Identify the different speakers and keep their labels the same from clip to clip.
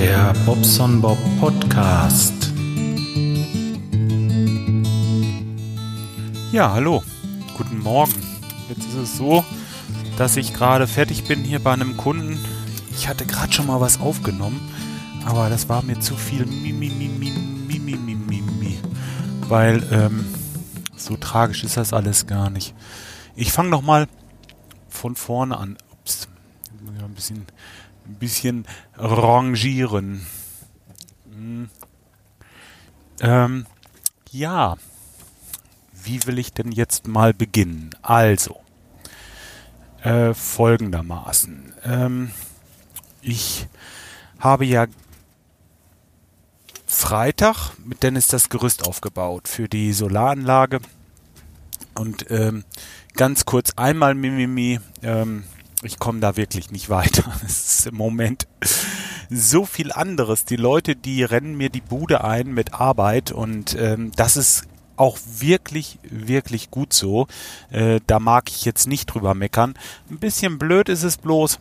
Speaker 1: Der Bobson Bob Podcast.
Speaker 2: Ja, hallo. Guten Morgen. Jetzt ist es so, dass ich gerade fertig bin hier bei einem Kunden. Ich hatte gerade schon mal was aufgenommen, aber das war mir zu viel Mimi, Mimi, Mimi, Mimi, Mimi. Weil, ähm, so tragisch ist das alles gar nicht. Ich fange noch mal von vorne an. Ups. Ein bisschen, ein bisschen rangieren. Hm. Ähm, ja. Wie will ich denn jetzt mal beginnen? Also, äh, folgendermaßen. Ähm, ich habe ja Freitag mit Dennis das Gerüst aufgebaut für die Solaranlage. Und ähm, ganz kurz einmal Mimimi, ähm, ich komme da wirklich nicht weiter. Es ist im Moment so viel anderes. Die Leute, die rennen mir die Bude ein mit Arbeit und ähm, das ist auch wirklich, wirklich gut so. Äh, da mag ich jetzt nicht drüber meckern. Ein bisschen blöd ist es bloß.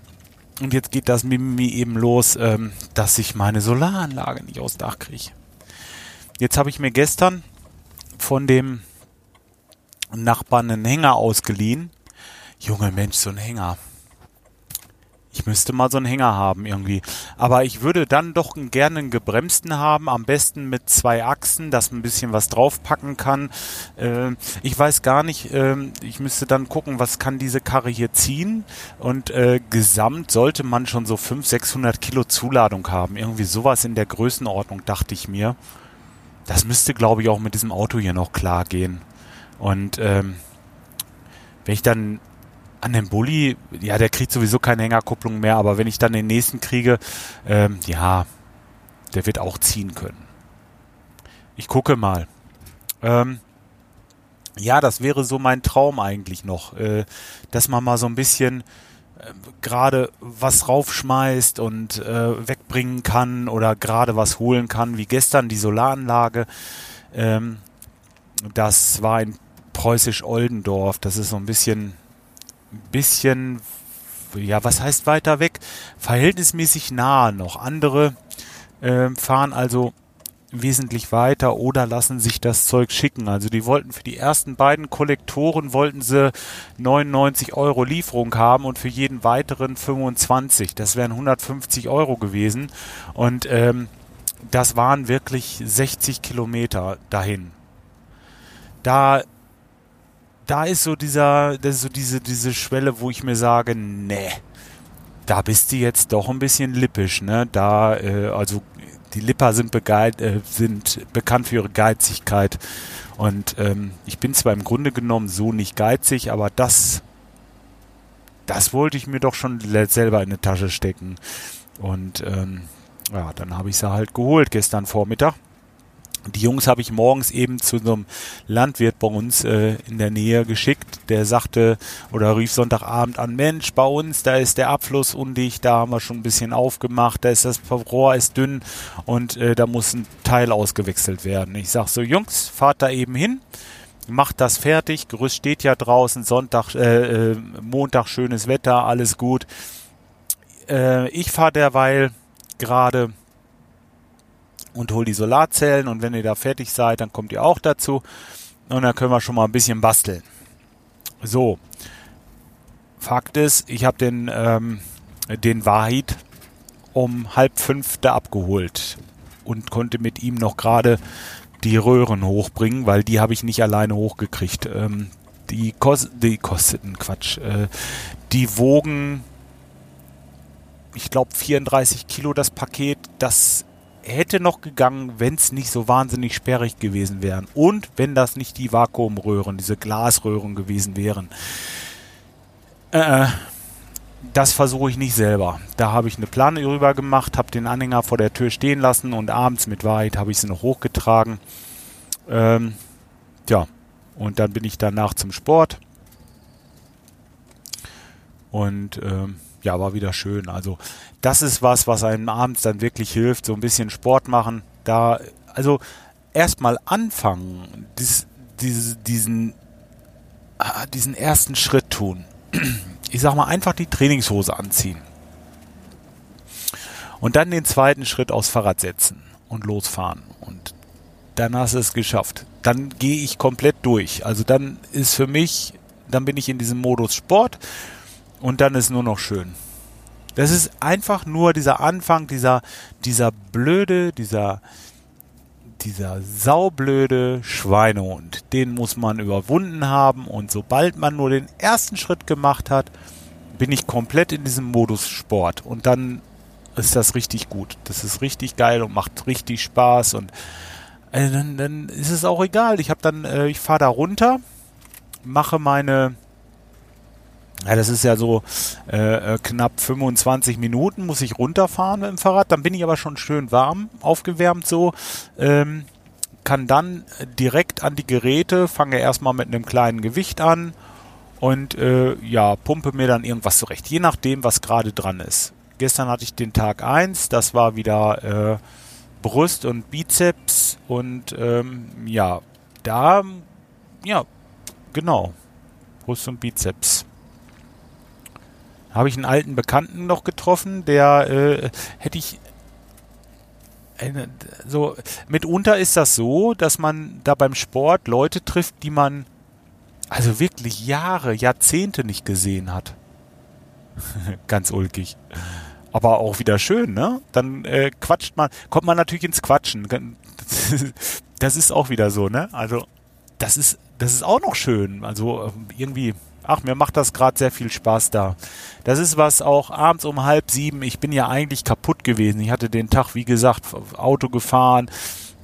Speaker 2: Und jetzt geht das Mimimi eben los, ähm, dass ich meine Solaranlage nicht aufs Dach kriege. Jetzt habe ich mir gestern von dem Nachbarn einen Hänger ausgeliehen. Junge Mensch, so ein Hänger. Ich müsste mal so einen Hänger haben irgendwie. Aber ich würde dann doch gerne einen gebremsten haben, am besten mit zwei Achsen, dass man ein bisschen was draufpacken kann. Äh, ich weiß gar nicht, äh, ich müsste dann gucken, was kann diese Karre hier ziehen. Und äh, gesamt sollte man schon so 500, 600 Kilo Zuladung haben. Irgendwie sowas in der Größenordnung, dachte ich mir. Das müsste, glaube ich, auch mit diesem Auto hier noch klar gehen. Und ähm, wenn ich dann an dem Bulli, ja, der kriegt sowieso keine Hängerkupplung mehr, aber wenn ich dann den nächsten kriege, ähm, ja, der wird auch ziehen können. Ich gucke mal. Ähm, ja, das wäre so mein Traum eigentlich noch, äh, dass man mal so ein bisschen äh, gerade was raufschmeißt und äh, wegbringen kann oder gerade was holen kann, wie gestern die Solaranlage. Ähm, das war in Preußisch-Oldendorf. Das ist so ein bisschen bisschen, ja, was heißt weiter weg? Verhältnismäßig nahe noch. Andere äh, fahren also wesentlich weiter oder lassen sich das Zeug schicken. Also die wollten für die ersten beiden Kollektoren wollten sie 99 Euro Lieferung haben und für jeden weiteren 25. Das wären 150 Euro gewesen und ähm, das waren wirklich 60 Kilometer dahin. Da da ist so dieser, das ist so diese, diese Schwelle, wo ich mir sage, nee, da bist du jetzt doch ein bisschen lippisch, ne? Da, äh, also die Lipper sind, begeit, äh, sind bekannt für ihre Geizigkeit. Und ähm, ich bin zwar im Grunde genommen so nicht geizig, aber das, das wollte ich mir doch schon selber in die Tasche stecken. Und ähm, ja, dann habe ich sie halt geholt gestern Vormittag. Die Jungs habe ich morgens eben zu einem Landwirt bei uns äh, in der Nähe geschickt. Der sagte oder rief Sonntagabend an, Mensch, bei uns, da ist der Abfluss undicht, da haben wir schon ein bisschen aufgemacht, da ist das Rohr ist dünn und äh, da muss ein Teil ausgewechselt werden. Ich sag so, Jungs, fahrt da eben hin, macht das fertig, Gerüst steht ja draußen, Sonntag, äh, äh, Montag schönes Wetter, alles gut. Äh, ich fahre derweil gerade und hol die Solarzellen und wenn ihr da fertig seid, dann kommt ihr auch dazu und dann können wir schon mal ein bisschen basteln. So, Fakt ist, ich habe den, ähm, den Wahid um halb fünf da abgeholt und konnte mit ihm noch gerade die Röhren hochbringen, weil die habe ich nicht alleine hochgekriegt. Ähm, die, kos die kosteten Quatsch. Äh, die wogen, ich glaube, 34 Kilo das Paket. Das hätte noch gegangen, wenn es nicht so wahnsinnig sperrig gewesen wären. Und wenn das nicht die Vakuumröhren, diese Glasröhren gewesen wären. Äh, das versuche ich nicht selber. Da habe ich eine Plane drüber gemacht, habe den Anhänger vor der Tür stehen lassen und abends mit Wahrheit habe ich sie noch hochgetragen. Ähm, ja, und dann bin ich danach zum Sport. Und ähm, ja, war wieder schön. Also das ist was, was einem abends dann wirklich hilft, so ein bisschen Sport machen. Da, also erstmal anfangen, dies, diese, diesen, ah, diesen ersten Schritt tun. Ich sag mal, einfach die Trainingshose anziehen. Und dann den zweiten Schritt aufs Fahrrad setzen und losfahren. Und dann hast du es geschafft. Dann gehe ich komplett durch. Also dann ist für mich, dann bin ich in diesem Modus Sport und dann ist nur noch schön. Das ist einfach nur dieser Anfang, dieser, dieser blöde, dieser, dieser saublöde Schweinehund. Den muss man überwunden haben und sobald man nur den ersten Schritt gemacht hat, bin ich komplett in diesem Modus Sport und dann ist das richtig gut. Das ist richtig geil und macht richtig Spaß und äh, dann, dann ist es auch egal. Ich habe dann, äh, ich fahre da runter, mache meine ja, das ist ja so äh, äh knapp 25 Minuten, muss ich runterfahren mit dem Fahrrad. Dann bin ich aber schon schön warm, aufgewärmt so. Ähm, kann dann direkt an die Geräte, fange erstmal mit einem kleinen Gewicht an und äh, ja, pumpe mir dann irgendwas zurecht, je nachdem, was gerade dran ist. Gestern hatte ich den Tag 1, das war wieder äh, Brust und Bizeps und ähm, ja, da, ja, genau, Brust und Bizeps habe ich einen alten Bekannten noch getroffen, der äh, hätte ich so mitunter ist das so, dass man da beim Sport Leute trifft, die man also wirklich Jahre, Jahrzehnte nicht gesehen hat. Ganz ulkig. Aber auch wieder schön, ne? Dann äh, quatscht man, kommt man natürlich ins Quatschen. Das ist auch wieder so, ne? Also das ist das ist auch noch schön. Also irgendwie ach, mir macht das gerade sehr viel Spaß da. Das ist was auch abends um halb sieben. Ich bin ja eigentlich kaputt gewesen. Ich hatte den Tag, wie gesagt, Auto gefahren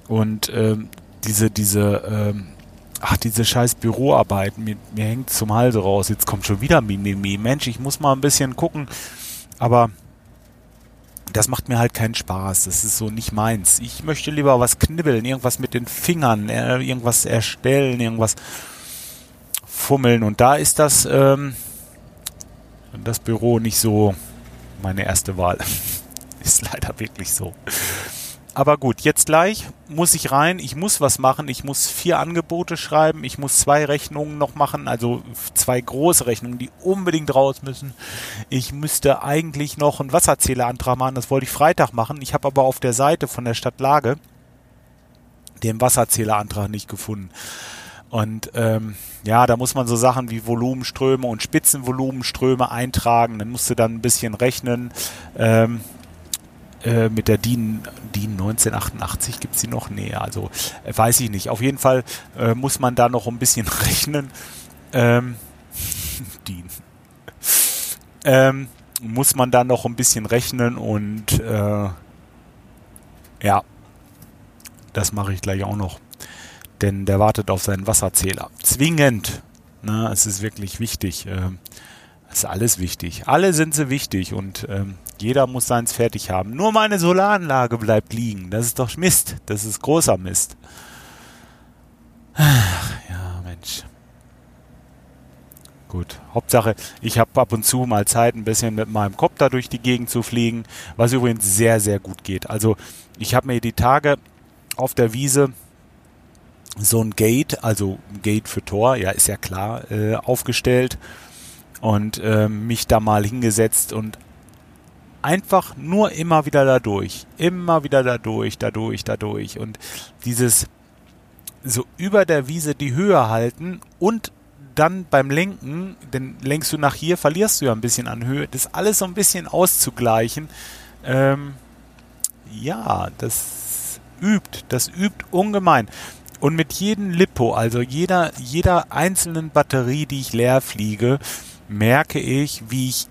Speaker 2: und ähm, diese, diese, ähm, ach, diese scheiß Büroarbeiten, mir, mir hängt zum Halse raus. Jetzt kommt schon wieder Mimimi. Mensch, ich muss mal ein bisschen gucken. Aber das macht mir halt keinen Spaß. Das ist so nicht meins. Ich möchte lieber was knibbeln, irgendwas mit den Fingern, äh, irgendwas erstellen, irgendwas fummeln. Und da ist das, ähm, das Büro nicht so meine erste Wahl. ist leider wirklich so. Aber gut, jetzt gleich muss ich rein. Ich muss was machen. Ich muss vier Angebote schreiben. Ich muss zwei Rechnungen noch machen. Also zwei große Rechnungen, die unbedingt raus müssen. Ich müsste eigentlich noch einen Wasserzählerantrag machen. Das wollte ich Freitag machen. Ich habe aber auf der Seite von der Stadt Lage den Wasserzählerantrag nicht gefunden. Und ähm, ja, da muss man so Sachen wie Volumenströme und Spitzenvolumenströme eintragen. Dann musst du dann ein bisschen rechnen. Ähm, äh, mit der DIN, DIN 1988 gibt's die noch? Nee, also äh, weiß ich nicht. Auf jeden Fall äh, muss man da noch ein bisschen rechnen. Ähm, DIN. Ähm, muss man da noch ein bisschen rechnen und äh, ja, das mache ich gleich auch noch denn der wartet auf seinen Wasserzähler. Zwingend. Na, es ist wirklich wichtig. Ähm, es ist alles wichtig. Alle sind sie wichtig und ähm, jeder muss seins fertig haben. Nur meine Solaranlage bleibt liegen. Das ist doch Mist. Das ist großer Mist. Ach, ja, Mensch. Gut. Hauptsache, ich habe ab und zu mal Zeit, ein bisschen mit meinem Kopter durch die Gegend zu fliegen, was übrigens sehr, sehr gut geht. Also ich habe mir die Tage auf der Wiese so ein Gate, also Gate für Tor, ja, ist ja klar, äh, aufgestellt. Und äh, mich da mal hingesetzt und einfach nur immer wieder dadurch, immer wieder dadurch, dadurch, dadurch und dieses so über der Wiese die Höhe halten und dann beim Lenken, denn lenkst du nach hier, verlierst du ja ein bisschen an Höhe, das alles so ein bisschen auszugleichen, ähm, ja, das übt, das übt ungemein. Und mit jedem Lippo, also jeder, jeder einzelnen Batterie, die ich leer fliege, merke ich, wie ich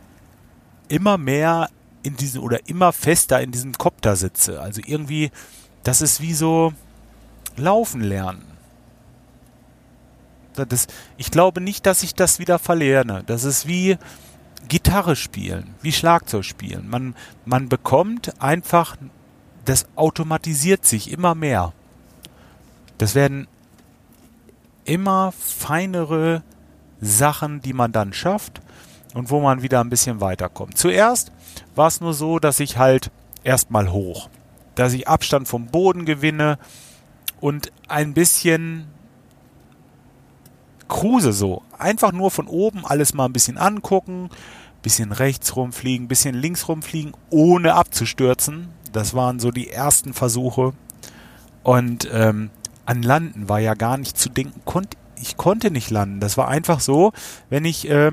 Speaker 2: immer mehr in diesem oder immer fester in diesem Kopter sitze. Also irgendwie, das ist wie so laufen lernen. Das, ich glaube nicht, dass ich das wieder verlerne. Das ist wie Gitarre spielen, wie Schlagzeug spielen. Man, man bekommt einfach, das automatisiert sich immer mehr. Das werden immer feinere Sachen, die man dann schafft und wo man wieder ein bisschen weiterkommt. Zuerst war es nur so, dass ich halt erstmal hoch, dass ich Abstand vom Boden gewinne und ein bisschen kruse so. Einfach nur von oben alles mal ein bisschen angucken, bisschen rechts rumfliegen, bisschen links rumfliegen, ohne abzustürzen. Das waren so die ersten Versuche. Und ähm, an Landen war ja gar nicht zu denken. Konnt, ich konnte nicht landen. Das war einfach so, wenn ich äh,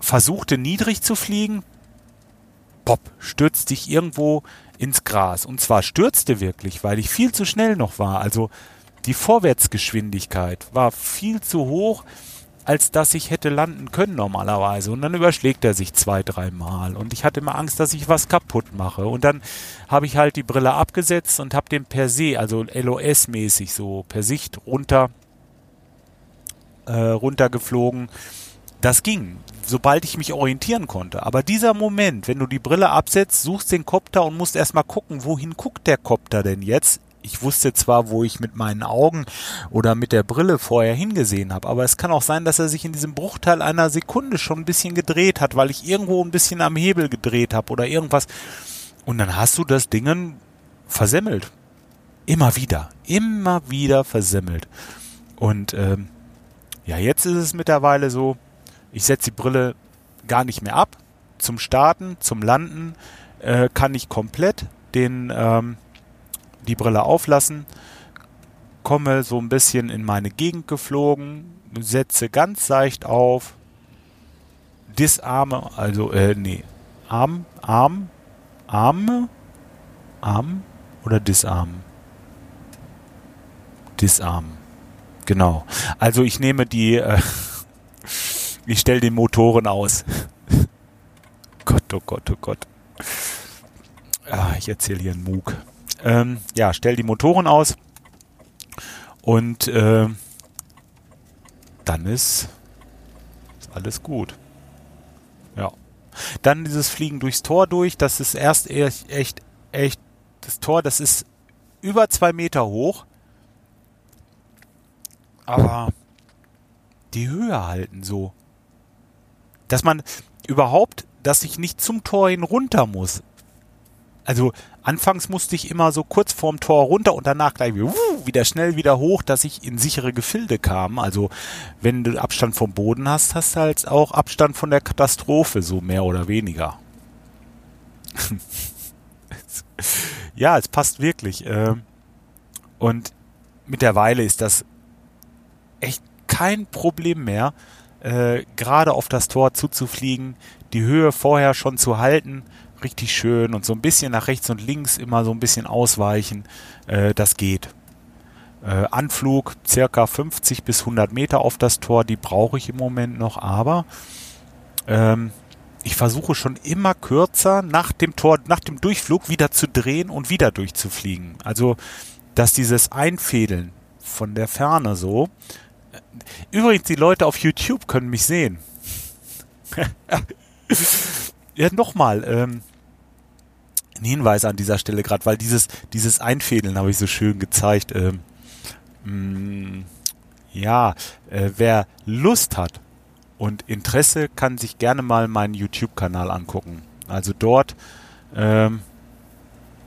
Speaker 2: versuchte niedrig zu fliegen, pop, stürzte ich irgendwo ins Gras. Und zwar stürzte wirklich, weil ich viel zu schnell noch war. Also die Vorwärtsgeschwindigkeit war viel zu hoch, als dass ich hätte landen können normalerweise. Und dann überschlägt er sich zwei, dreimal. Und ich hatte immer Angst, dass ich was kaputt mache. Und dann habe ich halt die Brille abgesetzt und habe den per se, also LOS-mäßig so per Sicht runter, äh, runtergeflogen. Das ging sobald ich mich orientieren konnte. Aber dieser Moment, wenn du die Brille absetzt, suchst den Kopter und musst erstmal gucken, wohin guckt der Kopter denn jetzt? Ich wusste zwar, wo ich mit meinen Augen oder mit der Brille vorher hingesehen habe, aber es kann auch sein, dass er sich in diesem Bruchteil einer Sekunde schon ein bisschen gedreht hat, weil ich irgendwo ein bisschen am Hebel gedreht habe oder irgendwas. Und dann hast du das Ding versemmelt. Immer wieder, immer wieder versemmelt. Und ähm, ja, jetzt ist es mittlerweile so, ich setze die Brille gar nicht mehr ab. Zum Starten, zum Landen äh, kann ich komplett den, ähm, die Brille auflassen, komme so ein bisschen in meine Gegend geflogen, setze ganz leicht auf, disarme, also, äh, nee, Arm, Arm, Arme, Arm oder disarm? Disarm. Genau. Also ich nehme die, äh, ich stelle den Motoren aus. Gott, oh Gott, oh Gott. Ah, ich erzähle hier einen Mug. Ähm, ja, stell die Motoren aus und äh, dann ist, ist alles gut. Ja. Dann dieses Fliegen durchs Tor durch, das ist erst echt, echt, echt, das Tor, das ist über zwei Meter hoch. Aber die Höhe halten so dass man überhaupt, dass ich nicht zum Tor hin runter muss. Also anfangs musste ich immer so kurz vorm Tor runter und danach gleich wieder schnell wieder hoch, dass ich in sichere Gefilde kam. Also wenn du Abstand vom Boden hast, hast du halt auch Abstand von der Katastrophe, so mehr oder weniger. ja, es passt wirklich. Ähm, und mittlerweile ist das echt kein Problem mehr, äh, gerade auf das Tor zuzufliegen, die Höhe vorher schon zu halten, richtig schön und so ein bisschen nach rechts und links immer so ein bisschen ausweichen, äh, das geht. Äh, Anflug circa 50 bis 100 Meter auf das Tor, die brauche ich im Moment noch, aber ähm, ich versuche schon immer kürzer nach dem Tor, nach dem Durchflug wieder zu drehen und wieder durchzufliegen. Also, dass dieses Einfädeln von der Ferne so, Übrigens, die Leute auf YouTube können mich sehen. ja, nochmal, ähm, ein Hinweis an dieser Stelle gerade, weil dieses, dieses Einfädeln habe ich so schön gezeigt. Ähm, mh, mm, ja, äh, wer Lust hat und Interesse, kann sich gerne mal meinen YouTube-Kanal angucken. Also dort ähm,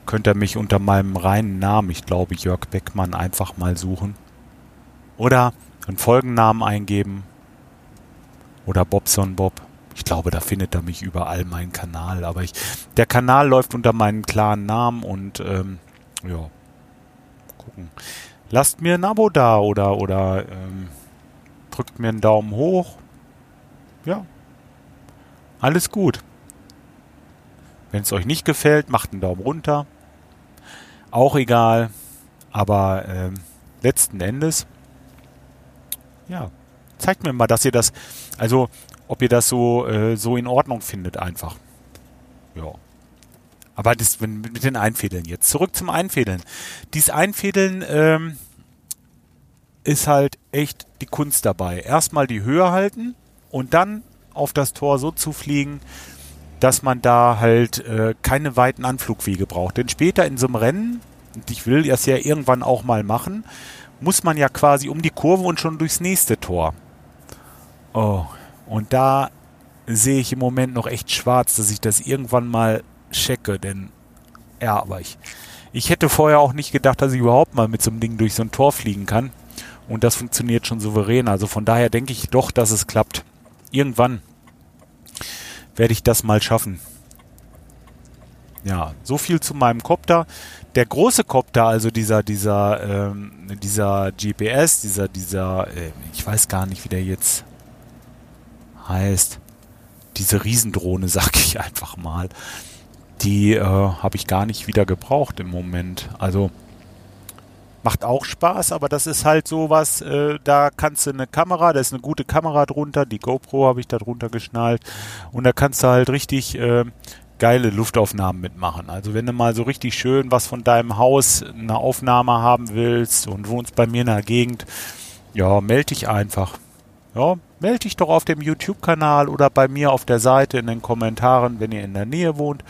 Speaker 2: könnt ihr mich unter meinem reinen Namen, ich glaube Jörg Beckmann, einfach mal suchen. Oder einen Folgennamen eingeben oder Bobson Bob. Ich glaube, da findet er mich überall meinen Kanal. Aber ich, der Kanal läuft unter meinem klaren Namen und ähm, ja, gucken. Lasst mir ein Abo da oder oder ähm, drückt mir einen Daumen hoch. Ja, alles gut. Wenn es euch nicht gefällt, macht einen Daumen runter. Auch egal. Aber ähm, letzten Endes ja, zeigt mir mal, dass ihr das, also ob ihr das so, äh, so in Ordnung findet einfach. Ja. Aber das mit den Einfädeln jetzt. Zurück zum Einfädeln. Dies Einfädeln ähm, ist halt echt die Kunst dabei. Erstmal die Höhe halten und dann auf das Tor so zu fliegen, dass man da halt äh, keine weiten Anflugwege braucht. Denn später in so einem Rennen, und ich will das ja irgendwann auch mal machen, muss man ja quasi um die Kurve und schon durchs nächste Tor. Oh, und da sehe ich im Moment noch echt schwarz, dass ich das irgendwann mal checke, denn ja, aber ich, ich hätte vorher auch nicht gedacht, dass ich überhaupt mal mit so einem Ding durch so ein Tor fliegen kann. Und das funktioniert schon souverän. Also von daher denke ich doch, dass es klappt. irgendwann werde ich das mal schaffen. Ja, so viel zu meinem Copter. Der große Copter, also dieser, dieser, ähm, dieser GPS, dieser, dieser, äh, ich weiß gar nicht, wie der jetzt heißt. Diese Riesendrohne, sag ich einfach mal. Die äh, habe ich gar nicht wieder gebraucht im Moment. Also macht auch Spaß, aber das ist halt sowas, äh, da kannst du eine Kamera, da ist eine gute Kamera drunter, die GoPro habe ich da drunter geschnallt und da kannst du halt richtig äh, geile Luftaufnahmen mitmachen. Also wenn du mal so richtig schön was von deinem Haus, eine Aufnahme haben willst und wohnst bei mir in der Gegend, ja, melde dich einfach. Ja, melde dich doch auf dem YouTube-Kanal oder bei mir auf der Seite in den Kommentaren, wenn ihr in der Nähe wohnt.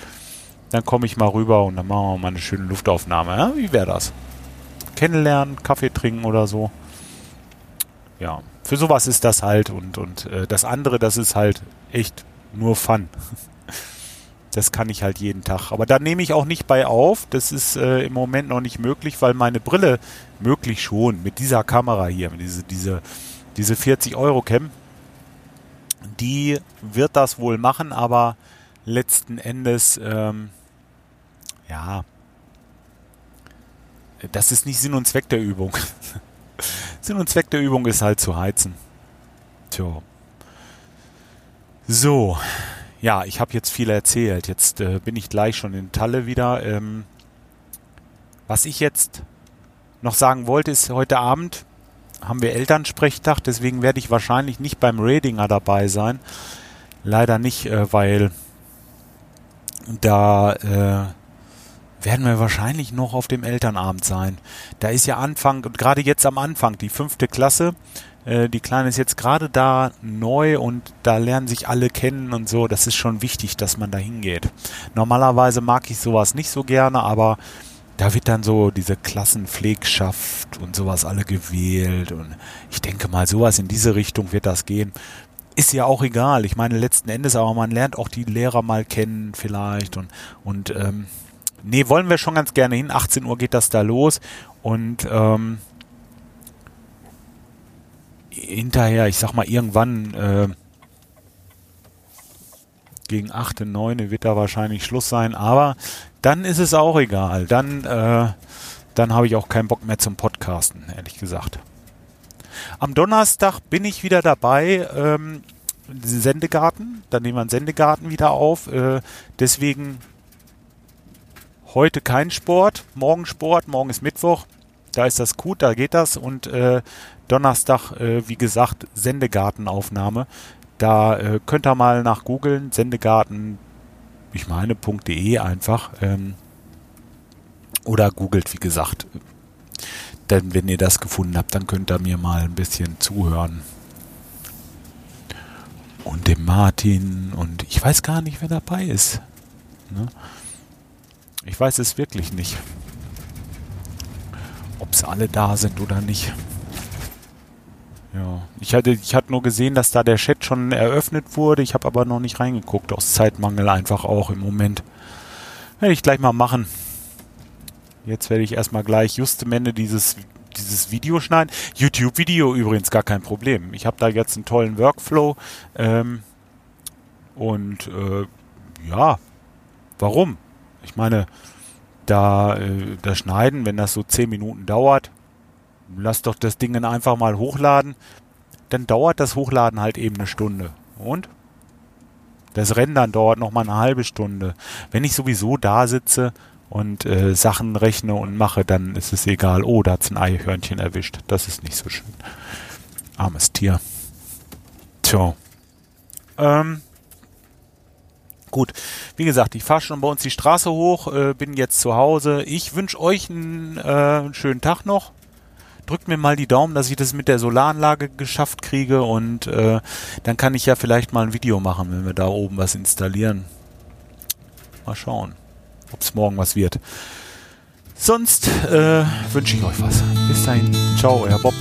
Speaker 2: Dann komme ich mal rüber und dann machen wir mal eine schöne Luftaufnahme. Ja, wie wäre das? Kennenlernen, Kaffee trinken oder so. Ja, für sowas ist das halt und, und äh, das andere, das ist halt echt nur Fun. Das kann ich halt jeden Tag. Aber da nehme ich auch nicht bei auf. Das ist äh, im Moment noch nicht möglich, weil meine Brille möglich schon mit dieser Kamera hier, mit diese, diese, diese 40 Euro Cam, die wird das wohl machen, aber letzten Endes, ähm, ja, das ist nicht Sinn und Zweck der Übung. Sinn und Zweck der Übung ist halt zu heizen. Tja. So, ja, ich habe jetzt viel erzählt. Jetzt äh, bin ich gleich schon in Talle wieder. Ähm, was ich jetzt noch sagen wollte, ist heute Abend haben wir Elternsprechtag, deswegen werde ich wahrscheinlich nicht beim Radinger dabei sein. Leider nicht, äh, weil da äh, werden wir wahrscheinlich noch auf dem Elternabend sein. Da ist ja Anfang, und gerade jetzt am Anfang, die fünfte Klasse, äh, die Kleine ist jetzt gerade da neu und da lernen sich alle kennen und so. Das ist schon wichtig, dass man da hingeht. Normalerweise mag ich sowas nicht so gerne, aber da wird dann so diese Klassenpflegschaft und sowas alle gewählt und ich denke mal, sowas in diese Richtung wird das gehen. Ist ja auch egal. Ich meine, letzten Endes, aber man lernt auch die Lehrer mal kennen vielleicht und, und ähm, nee, wollen wir schon ganz gerne hin. 18 Uhr geht das da los und ähm, hinterher, ich sag mal, irgendwann äh, gegen 8, 9 wird da wahrscheinlich Schluss sein, aber dann ist es auch egal. Dann, äh, dann habe ich auch keinen Bock mehr zum Podcasten, ehrlich gesagt. Am Donnerstag bin ich wieder dabei, ähm, Sendegarten. Dann nehmen wir einen Sendegarten wieder auf. Äh, deswegen heute kein Sport, morgen Sport, morgen ist Mittwoch. Da ist das gut, da geht das. Und äh, Donnerstag, äh, wie gesagt, Sendegartenaufnahme. Da äh, könnt ihr mal nach googeln, Sendegarten, ich meine, .de einfach. Ähm, oder googelt, wie gesagt. Denn wenn ihr das gefunden habt, dann könnt ihr mir mal ein bisschen zuhören. Und dem Martin und ich weiß gar nicht, wer dabei ist. Ne? Ich weiß es wirklich nicht. Ob sie alle da sind oder nicht. Ja, ich hatte, ich hatte nur gesehen, dass da der Chat schon eröffnet wurde. Ich habe aber noch nicht reingeguckt, aus Zeitmangel einfach auch im Moment. Werde ich gleich mal machen. Jetzt werde ich erstmal gleich just am Ende dieses, dieses Video schneiden. YouTube-Video übrigens gar kein Problem. Ich habe da jetzt einen tollen Workflow. Ähm, und äh, ja, warum? Ich meine, da äh, das Schneiden, wenn das so 10 Minuten dauert, lass doch das Ding einfach mal hochladen. Dann dauert das Hochladen halt eben eine Stunde. Und? Das Rendern dauert noch mal eine halbe Stunde. Wenn ich sowieso da sitze und äh, Sachen rechne und mache, dann ist es egal. Oh, da hat's ein Eihörnchen erwischt. Das ist nicht so schön. Armes Tier. Tja. Ähm, gut. Wie gesagt, ich fahre schon bei uns die Straße hoch, äh, bin jetzt zu Hause. Ich wünsche euch einen äh, schönen Tag noch drückt mir mal die Daumen, dass ich das mit der Solaranlage geschafft kriege und äh, dann kann ich ja vielleicht mal ein Video machen, wenn wir da oben was installieren. Mal schauen, ob es morgen was wird. Sonst äh, wünsche ich euch was. Bis dahin. Ciao, euer Bob.